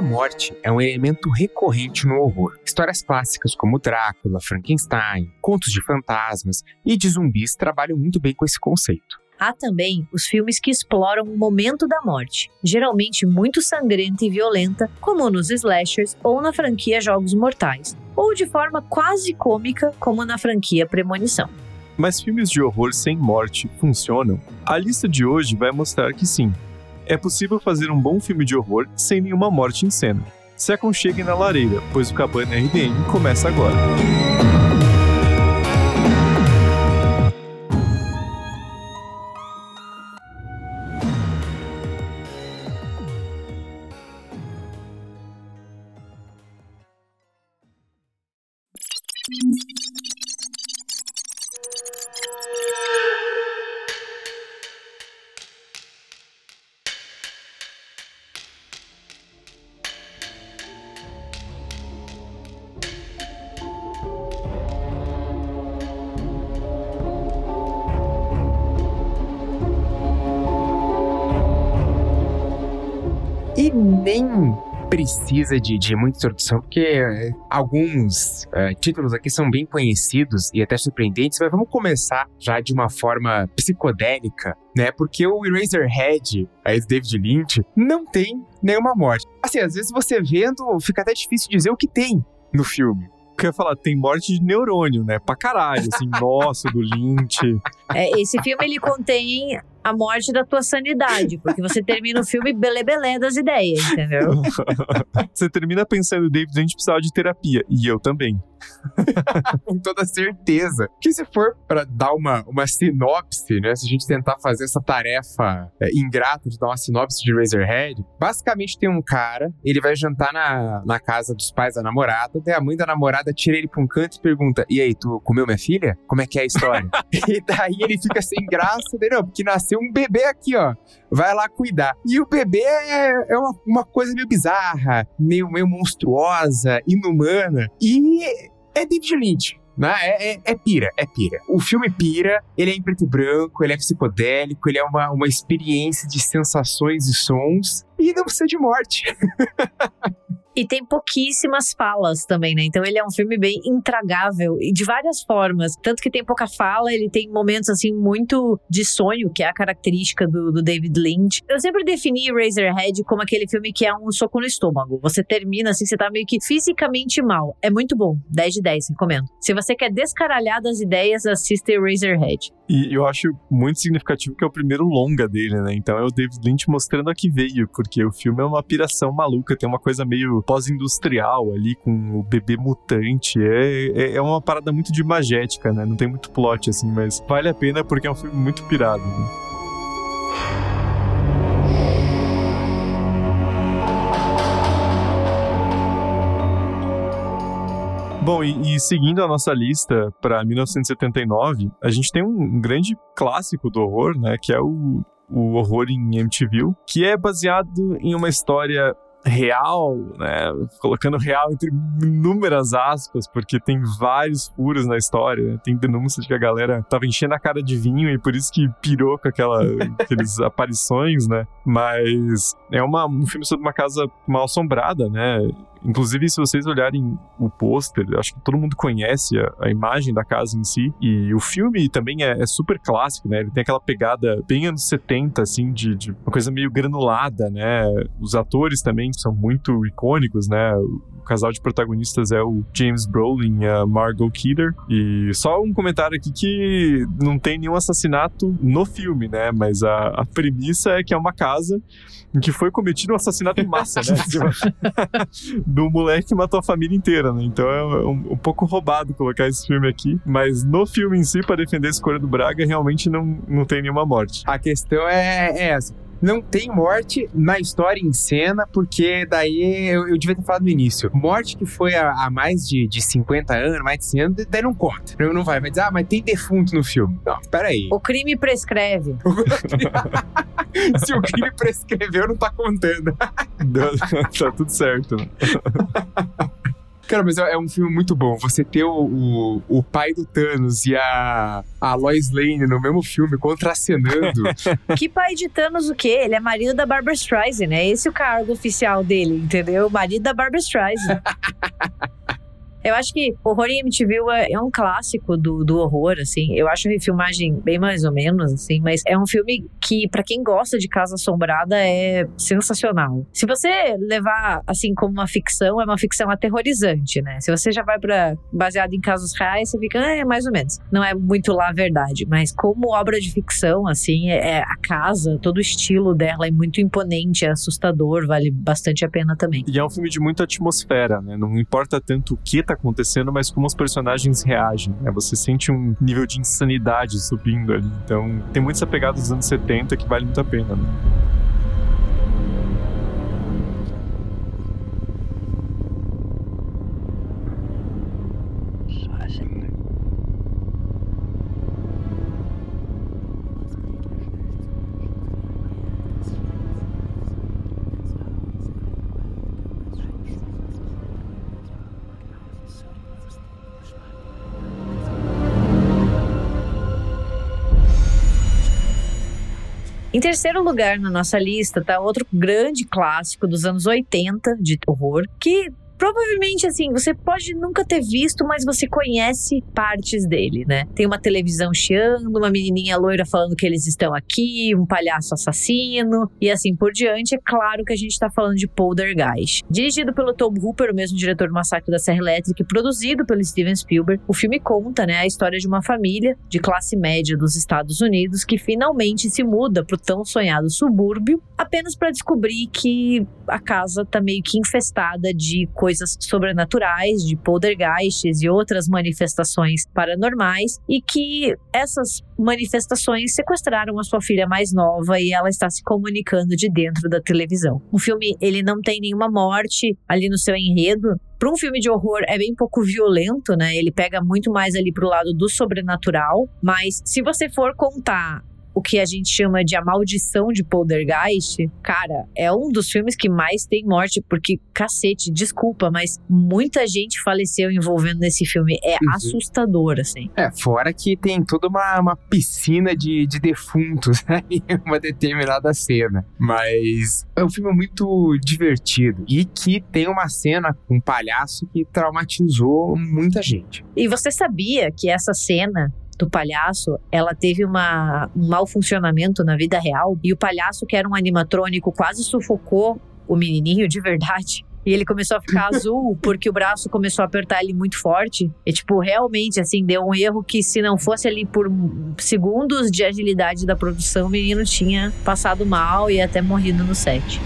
A morte é um elemento recorrente no horror. Histórias clássicas como Drácula, Frankenstein, contos de fantasmas e de zumbis trabalham muito bem com esse conceito. Há também os filmes que exploram o momento da morte, geralmente muito sangrenta e violenta, como nos slashers ou na franquia Jogos Mortais, ou de forma quase cômica, como na franquia Premonição. Mas filmes de horror sem morte funcionam? A lista de hoje vai mostrar que sim é possível fazer um bom filme de horror sem nenhuma morte em cena. Se aconcheguem na lareira, pois o Cabana RDM começa agora. Nem precisa de, de muita introdução, porque é, alguns uh, títulos aqui são bem conhecidos e até surpreendentes, mas vamos começar já de uma forma psicodélica, né? Porque o Eraserhead, aí do David Lynch, não tem nenhuma morte. Assim, às vezes você vendo, fica até difícil dizer o que tem no filme que eu ia falar, tem morte de neurônio, né? Pra caralho, assim, nossa, do Lynch. É, esse filme, ele contém a morte da tua sanidade, porque você termina o filme belê-belê das ideias, entendeu? você termina pensando, David, a gente precisava de terapia. E eu também. Com toda certeza. Que se for para dar uma, uma sinopse, né? Se a gente tentar fazer essa tarefa é, ingrata de dar uma sinopse de Razorhead, basicamente tem um cara, ele vai jantar na, na casa dos pais da namorada, daí a mãe da namorada tira ele pra um canto e pergunta: E aí, tu comeu minha filha? Como é que é a história? e daí ele fica sem graça, daí não, porque nasceu um bebê aqui, ó. Vai lá cuidar. E o bebê é, é uma, uma coisa meio bizarra, meio, meio monstruosa, inumana. E é David Lynch. Né? É, é, é, pira, é pira. O filme pira, ele é em preto e branco, ele é psicodélico, ele é uma, uma experiência de sensações e sons, e não precisa de morte. E tem pouquíssimas falas também, né? Então ele é um filme bem intragável e de várias formas. Tanto que tem pouca fala, ele tem momentos assim muito de sonho, que é a característica do, do David Lynch. Eu sempre defini Razorhead como aquele filme que é um soco no estômago. Você termina assim, você tá meio que fisicamente mal. É muito bom. 10 de 10, recomendo. Se você quer descaralhar das ideias, assista Razorhead. E eu acho muito significativo que é o primeiro longa dele, né? Então é o David Lynch mostrando a que veio, porque o filme é uma piração maluca, tem uma coisa meio pós-industrial ali com o bebê mutante. É, é, é, uma parada muito de magética, né? Não tem muito plot, assim, mas vale a pena porque é um filme muito pirado. Né? Bom, e, e, seguindo a nossa lista para 1979, a gente tem um grande clássico do horror, né? Que é o, o Horror em MTV, que é baseado em uma história real, né? Colocando real entre inúmeras aspas, porque tem vários furos na história. Né? Tem denúncias de que a galera tava enchendo a cara de vinho e por isso que pirou com aquela, aquelas aparições, né? Mas é uma, um filme sobre uma casa mal assombrada, né? Inclusive, se vocês olharem o pôster, acho que todo mundo conhece a, a, imagem da casa em si. E o filme também é, é, super clássico, né? Ele tem aquela pegada bem anos 70, assim, de, de, uma coisa meio granulada, né? Os atores também são muito icônicos, né? O casal de protagonistas é o James Brolin e a Margot Kidder. E só um comentário aqui que não tem nenhum assassinato no filme, né? Mas a, a premissa é que é uma casa em que foi cometido um assassinato em massa, né? Do moleque que matou a família inteira, né? Então é um, um, pouco roubado colocar esse filme aqui. Mas no filme em si, para defender a escolha do Braga, realmente não, não tem nenhuma morte. A questão é, é essa não tem morte na história em cena, porque daí eu, eu devia ter falado no início. Morte que foi há, mais de, de 50 anos, mais de 100 anos, daí não conta. Não, não vai, vai dizer, ah, mas tem defunto no filme. Não, peraí. O crime prescreve. Se o crime prescreveu, não tá contando. tá tudo certo. Cara, mas é, é um filme muito bom. Você ter o, o, o pai do Thanos e a, a Lois Lane no mesmo filme, contracenando. que pai de Thanos o quê? Ele é marido da Barbara Streisand, né? Esse é o cargo oficial dele, entendeu? Marido da Barbara Streisand. Eu acho que Horror em MTV é, é um clássico do, do horror, assim. Eu acho a refilmagem bem mais ou menos, assim, mas é um filme que, para quem gosta de Casa Assombrada, é sensacional. Se você levar, assim, como uma ficção, é uma ficção aterrorizante, né? Se você já vai para baseado em casos reais, você fica, ah, é mais ou menos. Não é muito lá a verdade, mas como obra de ficção, assim, é, é a casa, todo o estilo dela é muito imponente, é assustador, vale bastante a pena também. E é um filme de muita atmosfera, né? Não importa tanto o que tá acontecendo, mas como os personagens reagem. Né? Você sente um nível de insanidade subindo ali. Então, tem muito essa pegada dos anos 70 que vale muito a pena. Né? Terceiro lugar na nossa lista está outro grande clássico dos anos 80 de horror, que Provavelmente, assim, você pode nunca ter visto, mas você conhece partes dele, né? Tem uma televisão chiando, uma menininha loira falando que eles estão aqui, um palhaço assassino e assim por diante. É claro que a gente tá falando de Poltergeist. Dirigido pelo Tom Hooper, o mesmo diretor do Massacre da Serra Elétrica, e produzido pelo Steven Spielberg, o filme conta, né, a história de uma família de classe média dos Estados Unidos que finalmente se muda pro tão sonhado subúrbio, apenas para descobrir que a casa tá meio que infestada de coisas coisas sobrenaturais, de poltergeists e outras manifestações paranormais, e que essas manifestações sequestraram a sua filha mais nova e ela está se comunicando de dentro da televisão. O filme ele não tem nenhuma morte ali no seu enredo, para um filme de horror é bem pouco violento, né? Ele pega muito mais ali pro lado do sobrenatural, mas se você for contar o que a gente chama de A Maldição de Poltergeist, cara, é um dos filmes que mais tem morte, porque, cacete, desculpa, mas muita gente faleceu envolvendo nesse filme. É uhum. assustador, assim. É, fora que tem toda uma, uma piscina de, de defuntos né, em uma determinada cena. Mas é um filme muito divertido e que tem uma cena com um palhaço que traumatizou muita gente. E você sabia que essa cena do palhaço, ela teve uma, um mau funcionamento na vida real e o palhaço, que era um animatrônico, quase sufocou o menininho de verdade. E ele começou a ficar azul porque o braço começou a apertar ele muito forte. E, tipo, realmente, assim, deu um erro que se não fosse ali por segundos de agilidade da produção, o menino tinha passado mal e até morrido no set.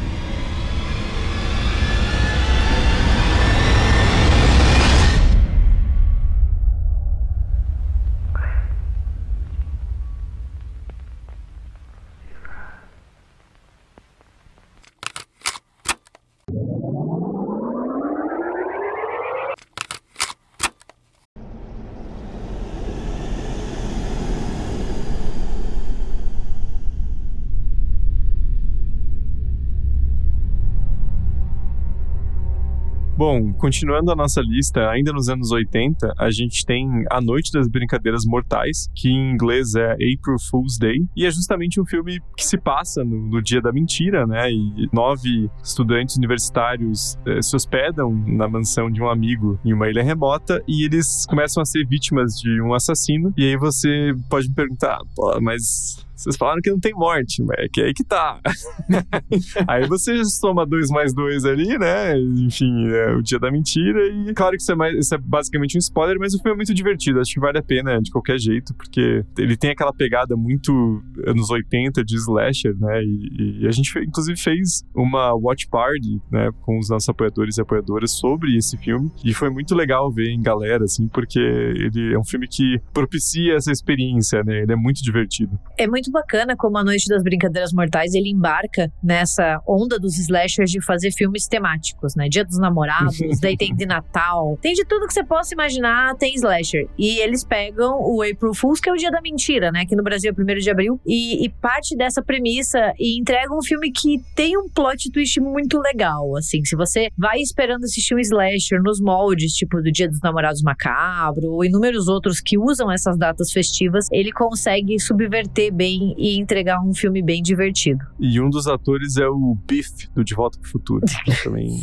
Continuando a nossa lista, ainda nos anos 80, a gente tem A Noite das Brincadeiras Mortais, que em inglês é April Fool's Day, e é justamente um filme que se passa no, no dia da mentira, né? E nove estudantes universitários eh, se hospedam na mansão de um amigo em uma ilha remota e eles começam a ser vítimas de um assassino. E aí você pode me perguntar, mas vocês falaram que não tem morte, mas é que aí que tá. aí você soma dois mais dois ali, né? Enfim, é o dia da mentira. E claro que isso é, mais, isso é basicamente um spoiler, mas o filme é muito divertido. Acho que vale a pena de qualquer jeito, porque ele tem aquela pegada muito anos 80 de slasher, né? E, e a gente, inclusive, fez uma watch party, né? Com os nossos apoiadores e apoiadoras sobre esse filme. E foi muito legal ver em galera, assim, porque ele é um filme que propicia essa experiência, né? Ele é muito divertido. É muito muito bacana como A Noite das Brincadeiras Mortais ele embarca nessa onda dos slashers de fazer filmes temáticos, né? Dia dos Namorados, daí tem de Natal, tem de tudo que você possa imaginar, tem slasher. E eles pegam o April Fools, que é o dia da mentira, né? Que no Brasil é 1 de abril, e, e parte dessa premissa e entregam um filme que tem um plot twist muito legal, assim. Se você vai esperando assistir um slasher nos moldes, tipo do Dia dos Namorados Macabro, ou inúmeros outros que usam essas datas festivas, ele consegue subverter bem e entregar um filme bem divertido. E um dos atores é o Biff, do De Volta pro Futuro. também.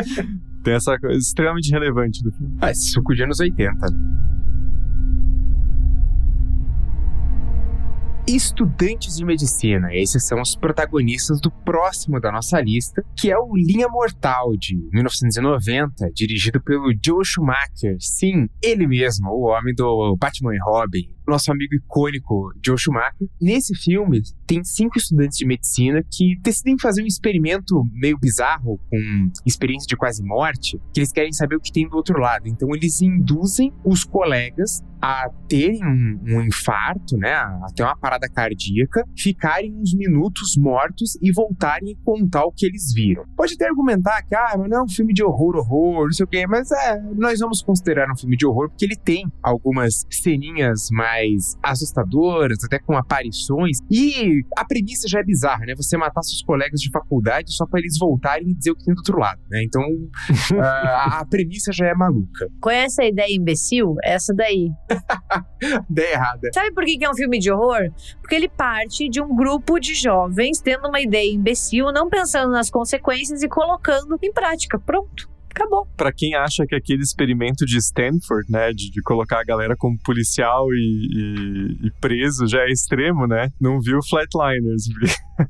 Tem essa coisa extremamente relevante do filme. Ah, esse suco de anos 80. estudantes de medicina. Esses são os protagonistas do próximo da nossa lista, que é o Linha Mortal de 1990, dirigido pelo Joe Schumacher. Sim, ele mesmo, o homem do Batman e Robin, nosso amigo icônico Joe Schumacher. Nesse filme, tem cinco estudantes de medicina que decidem fazer um experimento meio bizarro, com experiência de quase morte, que eles querem saber o que tem do outro lado. Então, eles induzem os colegas a terem um, um infarto, né, até uma parada cardíaca, ficarem uns minutos mortos e voltarem a contar o que eles viram. Pode até argumentar que, ah, mas não é um filme de horror, horror, não sei o quê, mas é, nós vamos considerar um filme de horror porque ele tem algumas ceninhas mais assustadoras, até com aparições, e a premissa já é bizarra, né, você matar seus colegas de faculdade só para eles voltarem e dizer o que tem do outro lado, né, então a, a premissa já é maluca. Conhece a ideia imbecil? Essa daí. ideia errada. Sabe por que é um filme de horror? Porque ele parte de um grupo de jovens tendo uma ideia imbecil, não pensando nas consequências e colocando em prática. Pronto. Acabou. Para quem acha que aquele experimento de Stanford, né, de, de colocar a galera como policial e, e, e, preso já é extremo, né? Não viu Flatliners.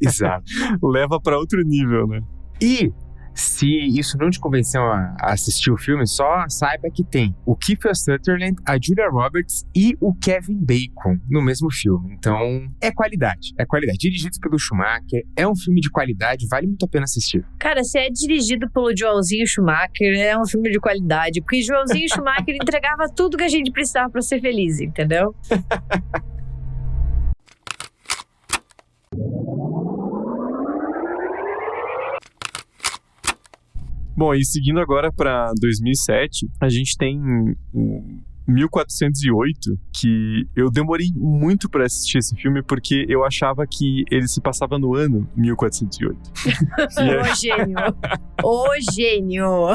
Exato. Leva para outro nível, né? E se isso não te convenceu a, assistir o filme, só saiba que tem o Kiefer Sutherland, a Julia Roberts e o Kevin Bacon no mesmo filme. Então, é qualidade. É qualidade. Dirigido pelo Schumacher, é um filme de qualidade, vale muito a pena assistir. Cara, se é dirigido pelo Joelzinho Schumacher, é um filme de qualidade, porque Joelzinho Schumacher entregava tudo que a gente precisava para ser feliz, entendeu? Bom, e seguindo agora para 2007, a gente tem o 1408, que eu demorei muito para assistir esse filme porque eu achava que ele se passava no ano 1408. é... O gênio! O gênio!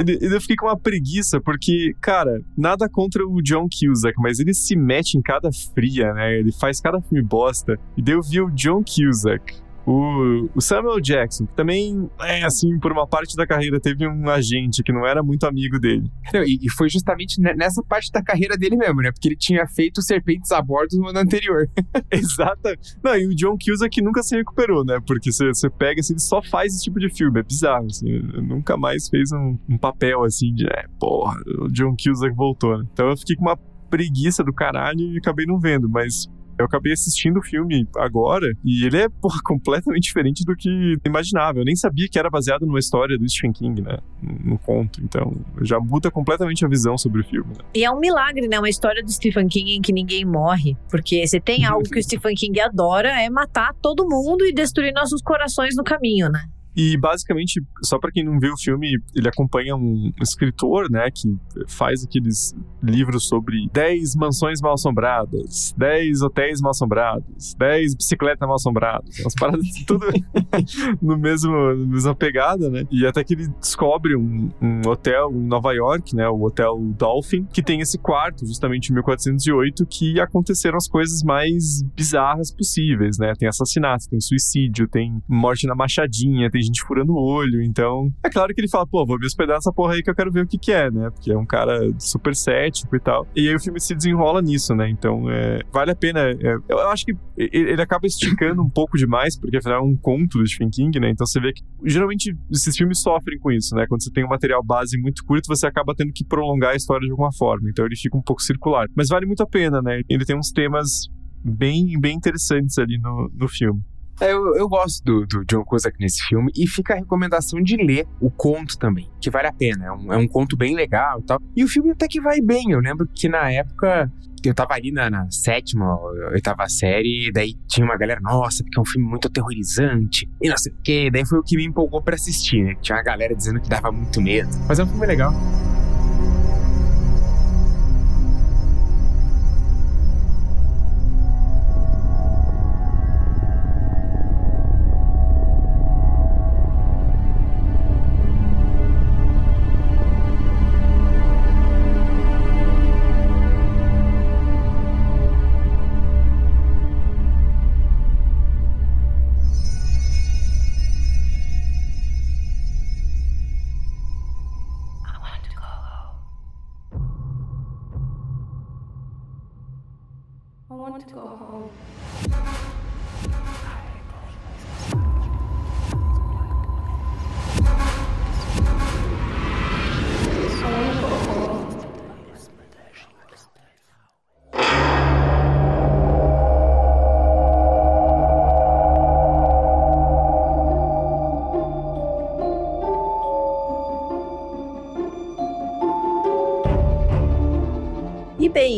e eu fiquei com uma preguiça porque, cara, nada contra o John Cusack, mas ele se mete em cada fria, né? Ele faz cada filme bosta. E daí eu vi o John Cusack o, o, Samuel Jackson, que também, é, assim, por uma parte da carreira, teve um agente que não era muito amigo dele. E, e, foi justamente nessa parte da carreira dele mesmo, né? Porque ele tinha feito Serpentes a Bordo no ano anterior. Exato. Não, e o John Cusack nunca se recuperou, né? Porque você pega, assim, ele só faz esse tipo de filme. É bizarro, assim. Nunca mais fez um, um papel, assim, de, é, porra, o John Cusack voltou, né? Então eu fiquei com uma preguiça do caralho e acabei não vendo, mas eu acabei assistindo o filme agora e ele é, porra, completamente diferente do que imaginava. Eu nem sabia que era baseado numa história do Stephen King, né? No conto. Então, já muda completamente a visão sobre o filme. Né? E é um milagre, né? Uma história do Stephen King em que ninguém morre. Porque se tem algo que o Stephen King adora é matar todo mundo e destruir nossos corações no caminho, né? E basicamente, só para quem não viu o filme, ele acompanha um escritor, né, que faz aqueles livros sobre 10 mansões mal assombradas, 10 hotéis mal assombrados, 10 bicicletas mal assombradas, umas paradas tudo no mesmo, na mesma pegada, né? E até que ele descobre um, um, hotel em Nova York, né, o Hotel Dolphin, que tem esse quarto, justamente em 1408, que aconteceram as coisas mais bizarras possíveis, né? Tem assassinatos, tem suicídio, tem morte na machadinha, tem gente furando o olho. Então, é claro que ele fala, pô, vou me hospedar nessa porra aí que eu quero ver o que que é, né? Porque é um cara super cético e tal. E aí o filme se desenrola nisso, né? Então, é, vale a pena. É, eu acho que ele acaba esticando um pouco demais, porque afinal é um conto do Stephen King, né? Então você vê que geralmente esses filmes sofrem com isso, né? Quando você tem um material base muito curto, você acaba tendo que prolongar a história de alguma forma. Então ele fica um pouco circular. Mas vale muito a pena, né? Ele tem uns temas bem, bem interessantes ali no, no filme. É, eu, eu gosto do, do John Cusack nesse filme e fica a recomendação de ler o conto também, que vale a pena. É um, é um conto bem legal e tal. E o filme até que vai bem. Eu lembro que na época eu tava ali na, na sétima, oitava série, daí tinha uma galera, nossa, porque é um filme muito aterrorizante, e não sei o quê. Daí foi o que me empolgou para assistir, né? Tinha uma galera dizendo que dava muito medo. Mas é um filme legal.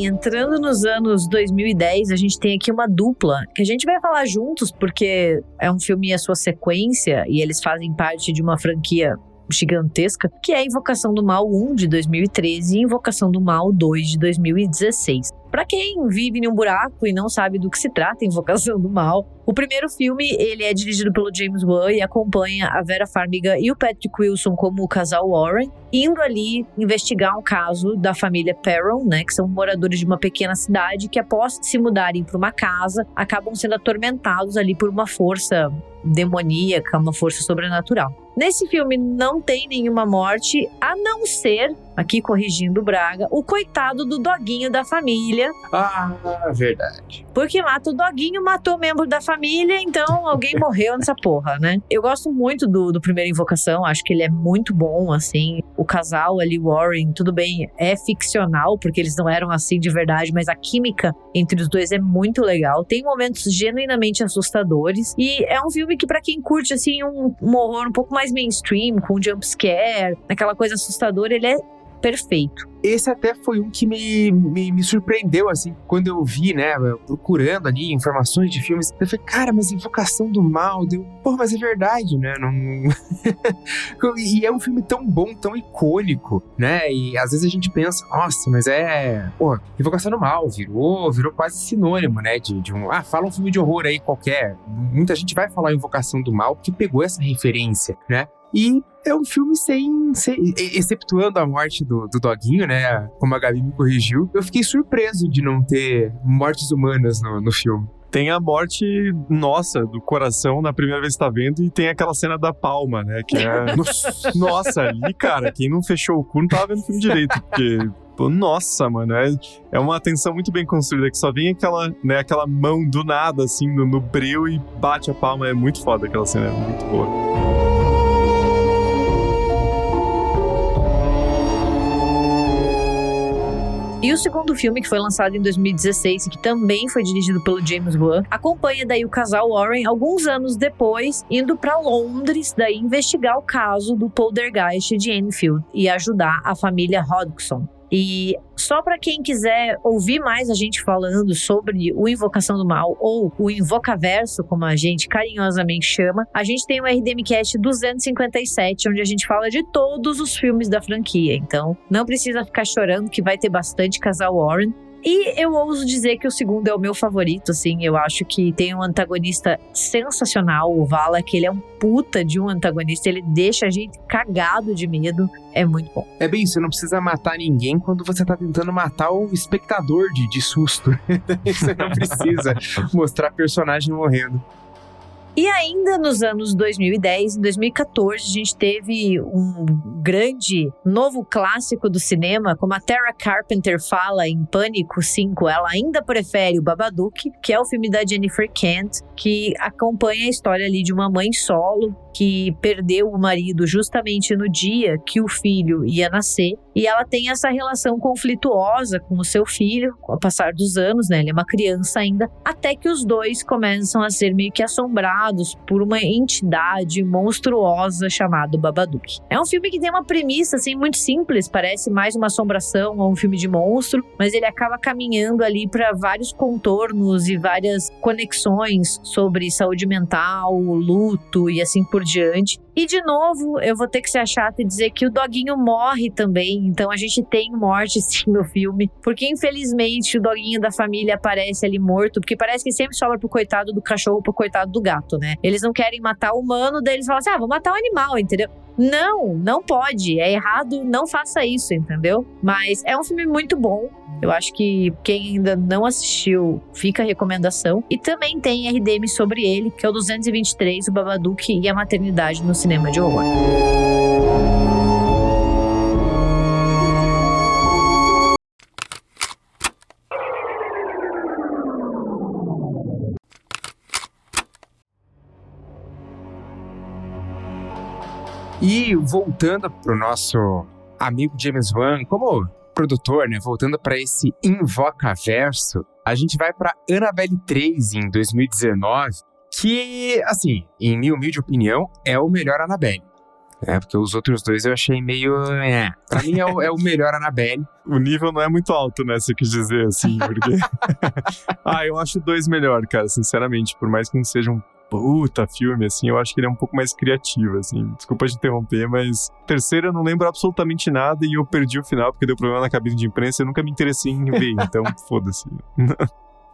Entrando nos anos 2010, a gente tem aqui uma dupla que a gente vai falar juntos porque é um filme e a sua sequência e eles fazem parte de uma franquia gigantesca, que é Invocação do Mal 1 de 2013 e Invocação do Mal 2 de 2016. Para quem vive em um buraco e não sabe do que se trata Invocação do Mal, o primeiro filme ele é dirigido pelo James Wan e acompanha a Vera Farmiga e o Patrick Wilson como o casal Warren, indo ali investigar um caso da família Perron, né, que são moradores de uma pequena cidade que após se mudarem para uma casa, acabam sendo atormentados ali por uma força demoníaca, uma força sobrenatural. Nesse filme não tem nenhuma morte, a não ser aqui corrigindo o Braga, o coitado do doguinho da família. Ah, verdade. Porque mata o doguinho, matou membro da família, então alguém morreu nessa porra, né? Eu gosto muito do, do primeiro Invocação, acho que ele é muito bom, assim. O casal ali, Warren, tudo bem, é ficcional, porque eles não eram assim de verdade, mas a química entre os dois é muito legal. Tem momentos genuinamente assustadores. E é um filme que, para quem curte, assim, um, um horror um pouco mais mainstream, com jump scare, aquela coisa assustadora, ele é perfeito. Esse até foi um que me, me, me, surpreendeu, assim, quando eu vi, né, procurando ali informações de filmes. Eu falei, cara, mas Invocação do Mal, deu. Pô, mas é verdade, né? Não... e é um filme tão bom, tão icônico, né? E às vezes a gente pensa, nossa, mas é. Pô, Invocação do Mal virou, virou quase sinônimo, né? De, de um. Ah, fala um filme de horror aí qualquer. Muita gente vai falar Invocação do Mal porque pegou essa referência, né? E é um filme sem, sem. Exceptuando a morte do, do doguinho, né? Como a Gabi me corrigiu, eu fiquei surpreso de não ter mortes humanas no, no filme. Tem a morte nossa, do coração, na primeira vez que tá vendo, e tem aquela cena da palma, né? Que é. nossa, ali, cara, quem não fechou o cu não tava vendo o filme direito, porque nossa, mano, é, é uma atenção muito bem construída, que só vem aquela, né, aquela mão do nada, assim, no, no breu e bate a palma. É muito foda aquela cena, é muito boa. E o segundo filme, que foi lançado em 2016 e que também foi dirigido pelo James Wan, acompanha daí o casal Warren alguns anos depois, indo para Londres, daí investigar o caso do poltergeist de Enfield e ajudar a família Hodgson. E só para quem quiser ouvir mais a gente falando sobre o Invocação do Mal ou o Invocaverso, como a gente carinhosamente chama, a gente tem o RDMcast 257, onde a gente fala de todos os filmes da franquia. Então, não precisa ficar chorando que vai ter bastante casal Warren. E eu ouso dizer que o segundo é o meu favorito, assim. Eu acho que tem um antagonista sensacional, o Vala, que ele é um puta de um antagonista. Ele deixa a gente cagado de medo. É muito bom. É bem, você não precisa matar ninguém quando você tá tentando matar o espectador de, de susto. você não precisa mostrar personagem morrendo. E ainda nos anos 2010 e 2014, a gente teve um grande novo clássico do cinema, como a Tara Carpenter fala em Pânico 5, ela ainda prefere o Babadook, que é o filme da Jennifer Kent, que acompanha a história ali de uma mãe solo que perdeu o marido justamente no dia que o filho ia nascer. E ela tem essa relação conflituosa com o seu filho, com o passar dos anos, né? Ele é uma criança ainda, até que os dois começam a ser meio que assombrados por uma entidade monstruosa chamada Babadook. É um filme que tem uma premissa assim muito simples, parece mais uma assombração ou um filme de monstro, mas ele acaba caminhando ali para vários contornos e várias conexões sobre saúde mental, luto e assim por diante. E de novo, eu vou ter que ser chata e dizer que o doguinho morre também. Então a gente tem morte sim no filme. Porque infelizmente o doguinho da família aparece ali morto. Porque parece que sempre sobra pro coitado do cachorro, pro coitado do gato, né? Eles não querem matar o humano, daí eles falam assim: ah, vou matar o animal, entendeu? Não, não pode. É errado, não faça isso, entendeu? Mas é um filme muito bom. Eu acho que quem ainda não assistiu, fica a recomendação. E também tem RDM sobre ele, que é o 223, o Babadook e a maternidade no cinema de horror. E voltando pro nosso amigo James Wan, como produtor, né, voltando para esse Invocaverso, a gente vai para Annabelle 3 em 2019, que, assim, em minha humilde opinião, é o melhor Annabelle. É, porque os outros dois eu achei meio. É. Pra mim é o, é o melhor Annabelle. O nível não é muito alto, né? Você quis dizer assim, porque. ah, eu acho dois melhor, cara, sinceramente. Por mais que não seja um puta filme, assim, eu acho que ele é um pouco mais criativo, assim. Desculpa te interromper, mas terceiro eu não lembro absolutamente nada e eu perdi o final porque deu problema na cabine de imprensa e eu nunca me interessei em ver, então foda-se.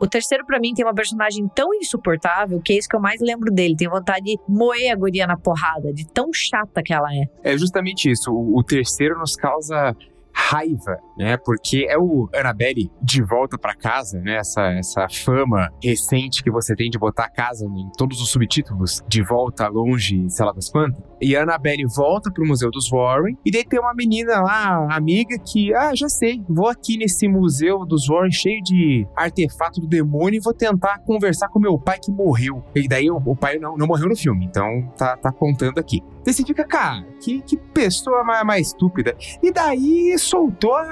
O terceiro, para mim, tem uma personagem tão insuportável que é isso que eu mais lembro dele. Tenho vontade de moer a guria na porrada, de tão chata que ela é. É justamente isso. O, o terceiro nos causa raiva, né? Porque é o Annabelle de volta para casa, né? Essa, essa fama recente que você tem de botar a casa em todos os subtítulos, de volta longe, sei lá das quantas. E a Annabelle volta pro Museu dos Warren, e daí tem uma menina lá, amiga, que, ah, já sei, vou aqui nesse Museu dos Warren cheio de artefato do demônio e vou tentar conversar com meu pai que morreu. E daí o, o pai não, não morreu no filme, então tá, tá contando aqui. Daí você fica, cara, que, que pessoa mais, mais estúpida. E daí soltou a,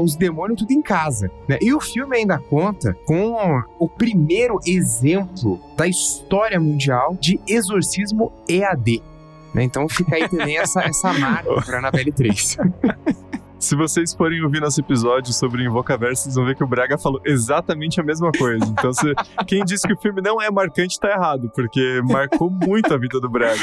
os demônios tudo em casa. Né? E o filme ainda conta com o primeiro exemplo da história mundial de exorcismo EAD. Né? Então fica aí também essa, essa marca para Annabelle 3. Se vocês forem ouvir nosso episódio sobre Invocaverso, vocês vão ver que o Braga falou exatamente a mesma coisa. Então, se, quem disse que o filme não é marcante, tá errado, porque marcou muito a vida do Braga.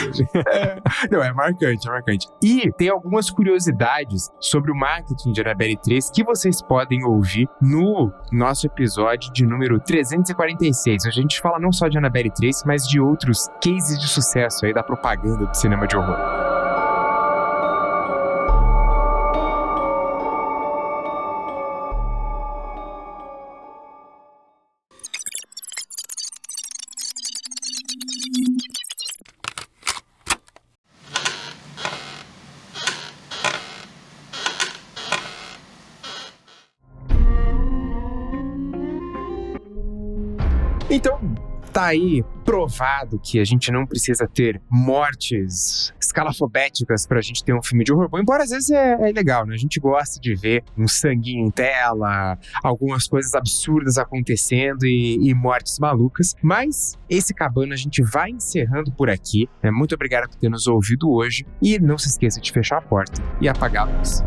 É, não, é marcante, é marcante. E tem algumas curiosidades sobre o marketing de Annabelle 3 que vocês podem ouvir no nosso episódio de número 346. A gente fala não só de Annabelle 3, mas de outros cases de sucesso aí da propaganda do cinema de horror. Então, tá aí provado que a gente não precisa ter mortes escalafobéticas pra gente ter um filme de horror bom, embora às vezes é, é, legal, né? A gente gosta de ver um sanguinho em tela, algumas coisas absurdas acontecendo e, e mortes malucas, mas esse cabana a gente vai encerrando por aqui. Né? Muito obrigado por ter nos ouvido hoje e não se esqueça de fechar a porta e apagar a luz.